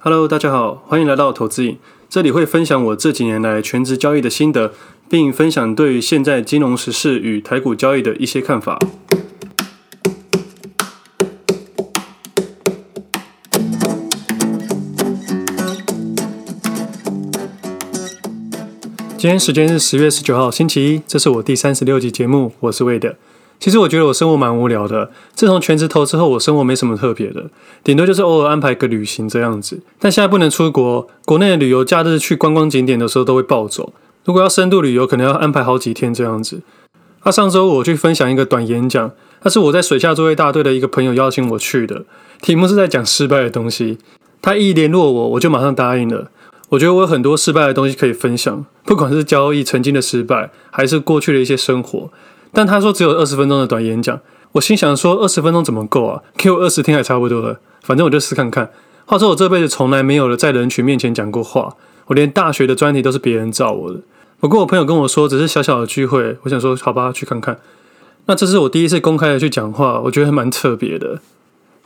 Hello，大家好，欢迎来到投资影。这里会分享我这几年来全职交易的心得，并分享对现在金融时事与台股交易的一些看法。今天时间是十月十九号，星期一，这是我第三十六集节目，我是魏德。其实我觉得我生活蛮无聊的。自从全职投资后，我生活没什么特别的，顶多就是偶尔安排个旅行这样子。但现在不能出国，国内的旅游假日去观光景点的时候都会暴走。如果要深度旅游，可能要安排好几天这样子。啊，上周我去分享一个短演讲，那是我在水下作业大队的一个朋友邀请我去的，题目是在讲失败的东西。他一联络我，我就马上答应了。我觉得我有很多失败的东西可以分享，不管是交易曾经的失败，还是过去的一些生活。但他说只有二十分钟的短演讲，我心想说二十分钟怎么够啊？给我二十天还差不多了，反正我就试看看。话说我这辈子从来没有了在人群面前讲过话，我连大学的专题都是别人罩我的。不过我朋友跟我说只是小小的聚会，我想说好吧，去看看。那这是我第一次公开的去讲话，我觉得还蛮特别的。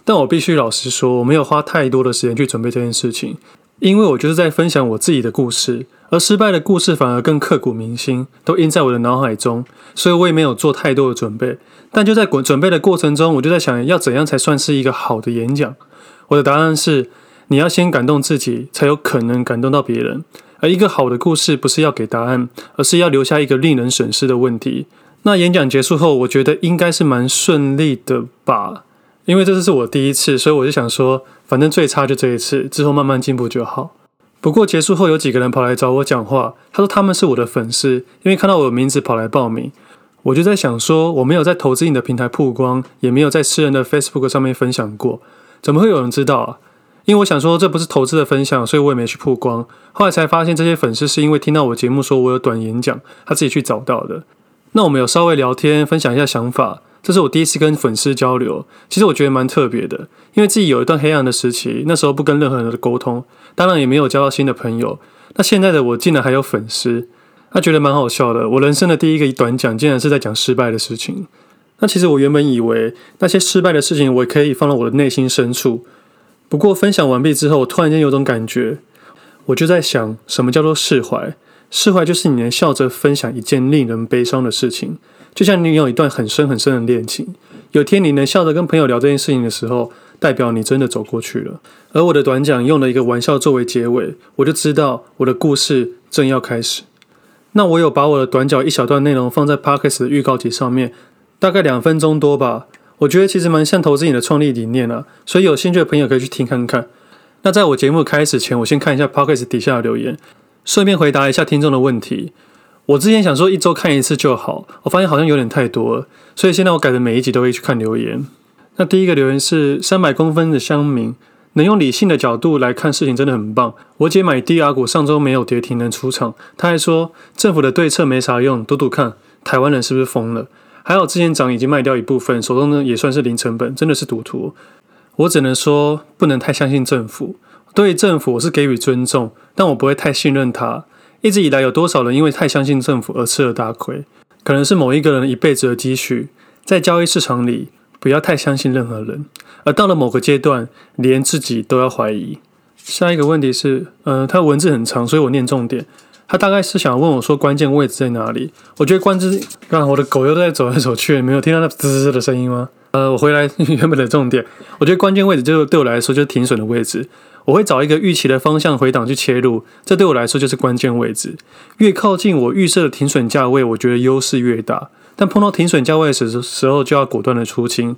但我必须老实说，我没有花太多的时间去准备这件事情。因为我就是在分享我自己的故事，而失败的故事反而更刻骨铭心，都印在我的脑海中，所以我也没有做太多的准备。但就在准准备的过程中，我就在想要怎样才算是一个好的演讲。我的答案是：你要先感动自己，才有可能感动到别人。而一个好的故事不是要给答案，而是要留下一个令人审视的问题。那演讲结束后，我觉得应该是蛮顺利的吧。因为这次是我第一次，所以我就想说，反正最差就这一次，之后慢慢进步就好。不过结束后，有几个人跑来找我讲话，他说他们是我的粉丝，因为看到我的名字跑来报名。我就在想说，我没有在投资你的平台曝光，也没有在私人的 Facebook 上面分享过，怎么会有人知道啊？因为我想说这不是投资的分享，所以我也没去曝光。后来才发现，这些粉丝是因为听到我节目说我有短演讲，他自己去找到的。那我们有稍微聊天，分享一下想法。这是我第一次跟粉丝交流，其实我觉得蛮特别的，因为自己有一段黑暗的时期，那时候不跟任何人的沟通，当然也没有交到新的朋友。那现在的我竟然还有粉丝，他觉得蛮好笑的。我人生的第一个短讲，竟然是在讲失败的事情。那其实我原本以为那些失败的事情，我可以放到我的内心深处。不过分享完毕之后，我突然间有种感觉，我就在想，什么叫做释怀？释怀就是你能笑着分享一件令人悲伤的事情。就像你有一段很深很深的恋情，有天你能笑着跟朋友聊这件事情的时候，代表你真的走过去了。而我的短讲用了一个玩笑作为结尾，我就知道我的故事正要开始。那我有把我的短讲一小段内容放在 Podcast 的预告集上面，大概两分钟多吧。我觉得其实蛮像投资你的创立理念啊，所以有兴趣的朋友可以去听看看。那在我节目开始前，我先看一下 Podcast 底下的留言，顺便回答一下听众的问题。我之前想说一周看一次就好，我发现好像有点太多了，所以现在我改成每一集都会去看留言。那第一个留言是三百公分的乡民，能用理性的角度来看事情真的很棒。我姐买低 R 股上周没有跌停能出场，她还说政府的对策没啥用，赌赌看台湾人是不是疯了？还好之前涨已经卖掉一部分，手中呢也算是零成本，真的是赌徒。我只能说不能太相信政府，对政府我是给予尊重，但我不会太信任他。一直以来，有多少人因为太相信政府而吃了大亏？可能是某一个人一辈子的积蓄。在交易市场里，不要太相信任何人，而到了某个阶段，连自己都要怀疑。下一个问题是，呃，他文字很长，所以我念重点。他大概是想问我说，关键位置在哪里？我觉得关键，刚好我的狗又在走来走去，没有听到那滋滋的声音吗？呃，我回来 原本的重点，我觉得关键位置就是对我来说就是停损的位置。我会找一个预期的方向回档去切入，这对我来说就是关键位置。越靠近我预设的停损价位，我觉得优势越大。但碰到停损价位时时候，就要果断的出清。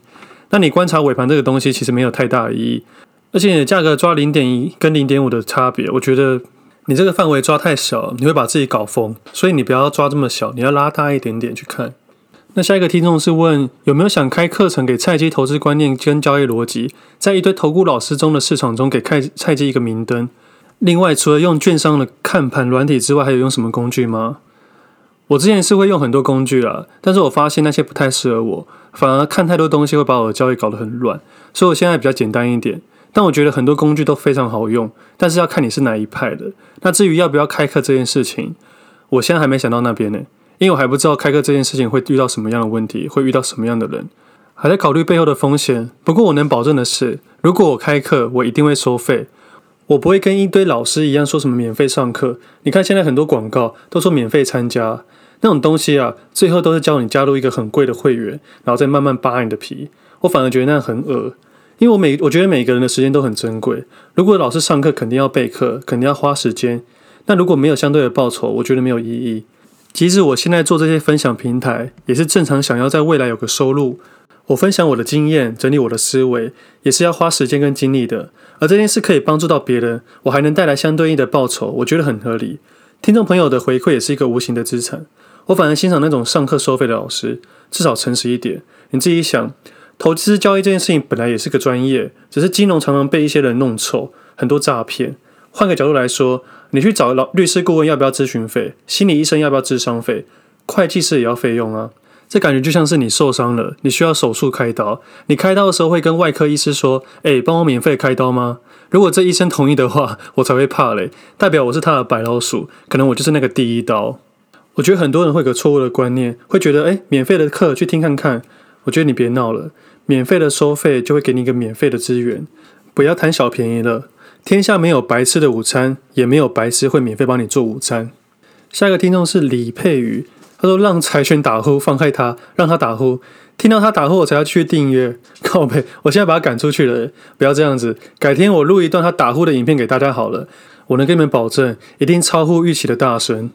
那你观察尾盘这个东西，其实没有太大的意义。而且你的价格抓零点一跟零点五的差别，我觉得你这个范围抓太小，你会把自己搞疯。所以你不要抓这么小，你要拉大一点点去看。那下一个听众是问有没有想开课程给菜鸡投资观念跟交易逻辑，在一堆投顾老师中的市场中给开菜鸡一个明灯。另外，除了用券商的看盘软体之外，还有用什么工具吗？我之前是会用很多工具啦，但是我发现那些不太适合我，反而看太多东西会把我的交易搞得很乱，所以我现在比较简单一点。但我觉得很多工具都非常好用，但是要看你是哪一派的。那至于要不要开课这件事情，我现在还没想到那边呢。因为我还不知道开课这件事情会遇到什么样的问题，会遇到什么样的人，还在考虑背后的风险。不过我能保证的是，如果我开课，我一定会收费。我不会跟一堆老师一样说什么免费上课。你看现在很多广告都说免费参加那种东西啊，最后都是教你加入一个很贵的会员，然后再慢慢扒你的皮。我反而觉得那样很恶，因为我每我觉得每个人的时间都很珍贵。如果老师上课肯定要备课，肯定要花时间，那如果没有相对的报酬，我觉得没有意义。即使我现在做这些分享平台，也是正常想要在未来有个收入。我分享我的经验，整理我的思维，也是要花时间跟精力的。而这件事可以帮助到别人，我还能带来相对应的报酬，我觉得很合理。听众朋友的回馈也是一个无形的资产。我反而欣赏那种上课收费的老师，至少诚实一点。你自己想，投资交易这件事情本来也是个专业，只是金融常常被一些人弄臭，很多诈骗。换个角度来说，你去找老律师顾问要不要咨询费？心理医生要不要智商费？会计师也要费用啊。这感觉就像是你受伤了，你需要手术开刀。你开刀的时候会跟外科医师说：“哎，帮我免费开刀吗？”如果这医生同意的话，我才会怕嘞，代表我是他的白老鼠，可能我就是那个第一刀。我觉得很多人会有个错误的观念，会觉得：“哎，免费的课去听看看。”我觉得你别闹了，免费的收费就会给你一个免费的资源，不要贪小便宜了。天下没有白吃的午餐，也没有白痴会免费帮你做午餐。下一个听众是李佩瑜。他说：“让柴犬打呼，放开他，让他打呼。听到他打呼，我才要去订阅。靠北，我现在把他赶出去了。不要这样子，改天我录一段他打呼的影片给大家好了。我能跟你们保证，一定超乎预期的大声。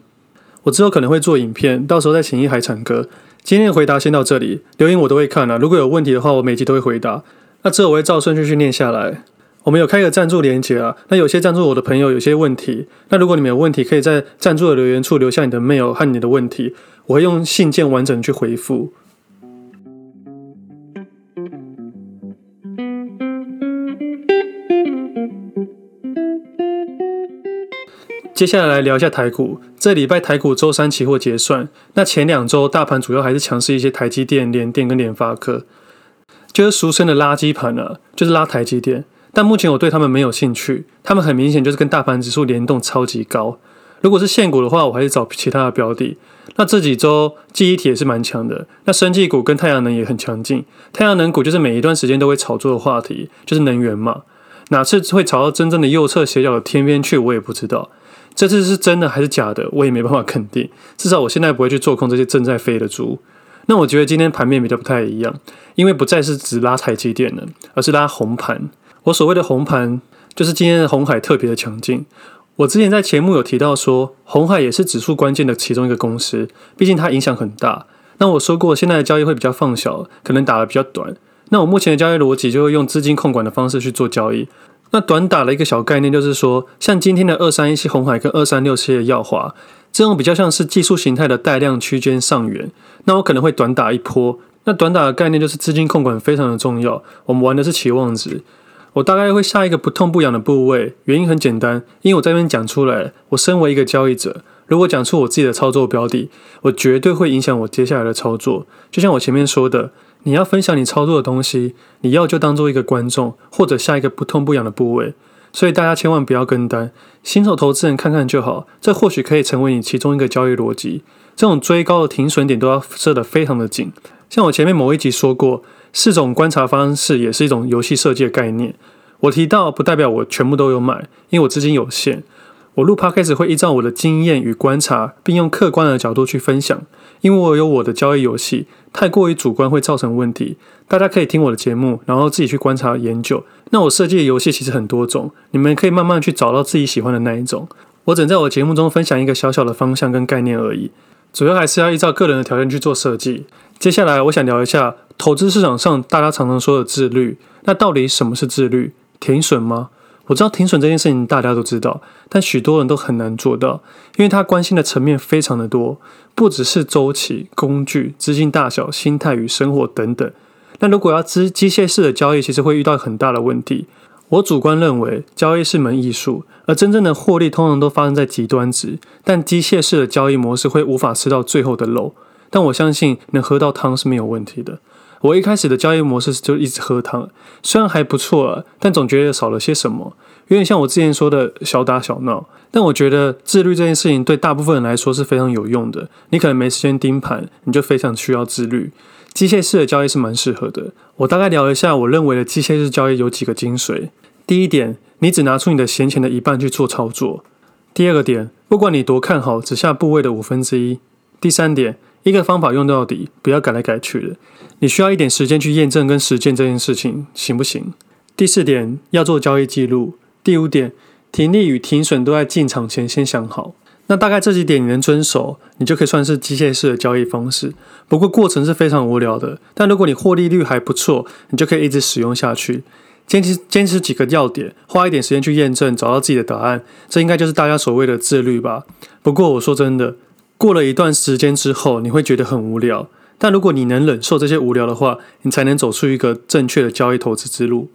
我之后可能会做影片，到时候再请一海产哥。今天的回答先到这里，留言我都会看啊。如果有问题的话，我每集都会回答。那之后我会照顺序去念下来。”我们有开个赞助连接啊，那有些赞助我的朋友有些问题，那如果你们有问题，可以在赞助的留言处留下你的 mail 和你的问题，我会用信件完整去回复。接下来来聊一下台股，这礼拜台股周三期货结算，那前两周大盘主要还是强势一些，台积电、联电跟联发科，就是俗称的垃圾盘啊，就是拉台积电。但目前我对他们没有兴趣，他们很明显就是跟大盘指数联动超级高。如果是现股的话，我还是找其他的标的。那这几周记忆体也是蛮强的，那生技股跟太阳能也很强劲。太阳能股就是每一段时间都会炒作的话题，就是能源嘛。哪次会炒到真正的右侧斜角的天边去，我也不知道。这次是真的还是假的，我也没办法肯定。至少我现在不会去做空这些正在飞的猪。那我觉得今天盘面比较不太一样，因为不再是只拉台积电了，而是拉红盘。我所谓的红盘，就是今天的红海特别的强劲。我之前在节目有提到说，红海也是指数关键的其中一个公司，毕竟它影响很大。那我说过，现在的交易会比较放小，可能打得比较短。那我目前的交易逻辑就会用资金控管的方式去做交易。那短打的一个小概念就是说，像今天的二三一七红海跟二三六七的耀华，这种比较像是技术形态的带量区间上缘，那我可能会短打一波。那短打的概念就是资金控管非常的重要，我们玩的是期望值。我大概会下一个不痛不痒的部位，原因很简单，因为我在这边讲出来，我身为一个交易者，如果讲出我自己的操作标的，我绝对会影响我接下来的操作。就像我前面说的，你要分享你操作的东西，你要就当做一个观众，或者下一个不痛不痒的部位。所以大家千万不要跟单，新手投资人看看就好，这或许可以成为你其中一个交易逻辑。这种追高的停损点都要设得非常的紧，像我前面某一集说过。四种观察方式也是一种游戏设计的概念。我提到不代表我全部都有买，因为我资金有限。我录 Podcast 会依照我的经验与观察，并用客观的角度去分享。因为我有我的交易游戏，太过于主观会造成问题。大家可以听我的节目，然后自己去观察研究。那我设计的游戏其实很多种，你们可以慢慢去找到自己喜欢的那一种。我只在我节目中分享一个小小的方向跟概念而已，主要还是要依照个人的条件去做设计。接下来我想聊一下。投资市场上，大家常常说的自律，那到底什么是自律？停损吗？我知道停损这件事情大家都知道，但许多人都很难做到，因为他关心的层面非常的多，不只是周期、工具、资金大小、心态与生活等等。那如果要机机械式的交易，其实会遇到很大的问题。我主观认为，交易是门艺术，而真正的获利通常都发生在极端值，但机械式的交易模式会无法吃到最后的肉。但我相信，能喝到汤是没有问题的。我一开始的交易模式就一直喝汤，虽然还不错啊，但总觉得少了些什么，有点像我之前说的小打小闹。但我觉得自律这件事情对大部分人来说是非常有用的。你可能没时间盯盘，你就非常需要自律。机械式的交易是蛮适合的。我大概聊一下我认为的机械式交易有几个精髓。第一点，你只拿出你的闲钱的一半去做操作；第二个点，不管你多看好，只下部位的五分之一；第三点，一个方法用到底，不要改来改去的。你需要一点时间去验证跟实践这件事情行不行？第四点，要做交易记录；第五点，停利与停损都在进场前先想好。那大概这几点你能遵守，你就可以算是机械式的交易方式。不过过程是非常无聊的，但如果你获利率还不错，你就可以一直使用下去。坚持坚持几个要点，花一点时间去验证，找到自己的答案，这应该就是大家所谓的自律吧。不过我说真的，过了一段时间之后，你会觉得很无聊。但如果你能忍受这些无聊的话，你才能走出一个正确的交易投资之路。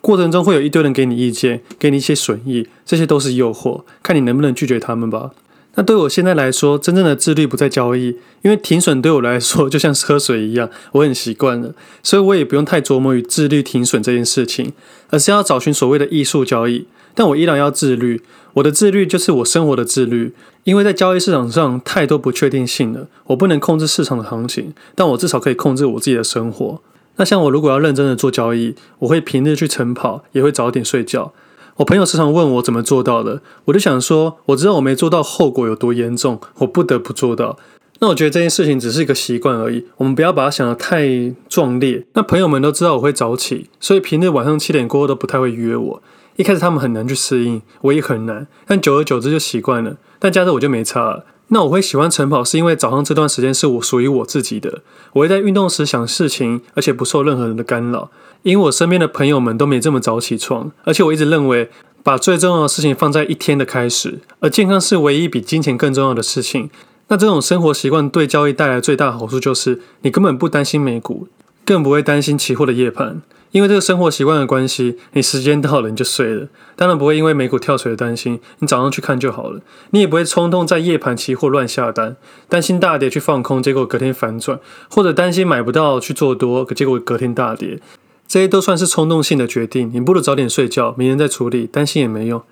过程中会有一堆人给你意见，给你一些损益，这些都是诱惑，看你能不能拒绝他们吧。那对我现在来说，真正的自律不在交易，因为停损对我来说 就像喝水一样，我很习惯了，所以我也不用太琢磨于自律停损这件事情，而是要找寻所谓的艺术交易。但我依然要自律，我的自律就是我生活的自律，因为在交易市场上太多不确定性了，我不能控制市场的行情，但我至少可以控制我自己的生活。那像我如果要认真的做交易，我会平日去晨跑，也会早点睡觉。我朋友时常问我怎么做到的，我就想说，我知道我没做到后果有多严重，我不得不做到。那我觉得这件事情只是一个习惯而已，我们不要把它想得太壮烈。那朋友们都知道我会早起，所以平日晚上七点过后都不太会约我。一开始他们很难去适应，我也很难，但久而久之就习惯了。但假日我就没差了。那我会喜欢晨跑，是因为早上这段时间是我属于我自己的，我会在运动时想事情，而且不受任何人的干扰。因为我身边的朋友们都没这么早起床，而且我一直认为把最重要的事情放在一天的开始，而健康是唯一比金钱更重要的事情。那这种生活习惯对交易带来最大好处就是，你根本不担心美股，更不会担心期货的夜盘。因为这个生活习惯的关系，你时间到了你就睡了，当然不会因为美股跳水的担心，你早上去看就好了。你也不会冲动在夜盘期货乱下单，担心大跌去放空，结果隔天反转，或者担心买不到去做多，结果隔天大跌，这些都算是冲动性的决定。你不如早点睡觉，明天再处理，担心也没用。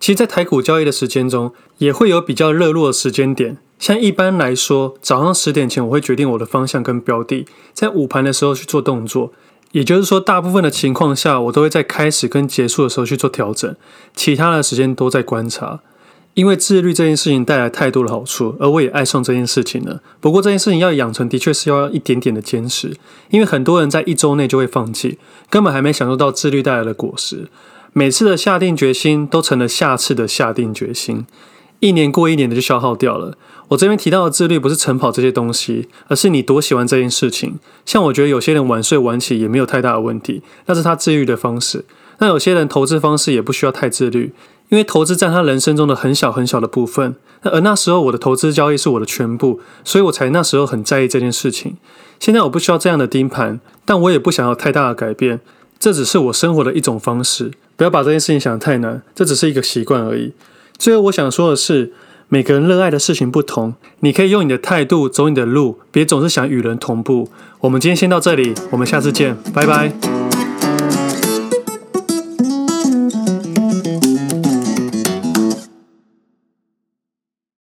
其实，在台股交易的时间中，也会有比较热络的时间点，像一般来说，早上十点前我会决定我的方向跟标的，在午盘的时候去做动作。也就是说，大部分的情况下，我都会在开始跟结束的时候去做调整，其他的时间都在观察。因为自律这件事情带来太多的好处，而我也爱上这件事情了。不过这件事情要养成，的确是要一点点的坚持，因为很多人在一周内就会放弃，根本还没享受到自律带来的果实。每次的下定决心，都成了下次的下定决心。一年过一年的就消耗掉了。我这边提到的自律不是晨跑这些东西，而是你多喜欢这件事情。像我觉得有些人晚睡晚起也没有太大的问题，那是他自律的方式。那有些人投资方式也不需要太自律，因为投资占他人生中的很小很小的部分。那而那时候我的投资交易是我的全部，所以我才那时候很在意这件事情。现在我不需要这样的盯盘，但我也不想要太大的改变。这只是我生活的一种方式，不要把这件事情想得太难，这只是一个习惯而已。最后我想说的是，每个人热爱的事情不同，你可以用你的态度走你的路，别总是想与人同步。我们今天先到这里，我们下次见，拜拜。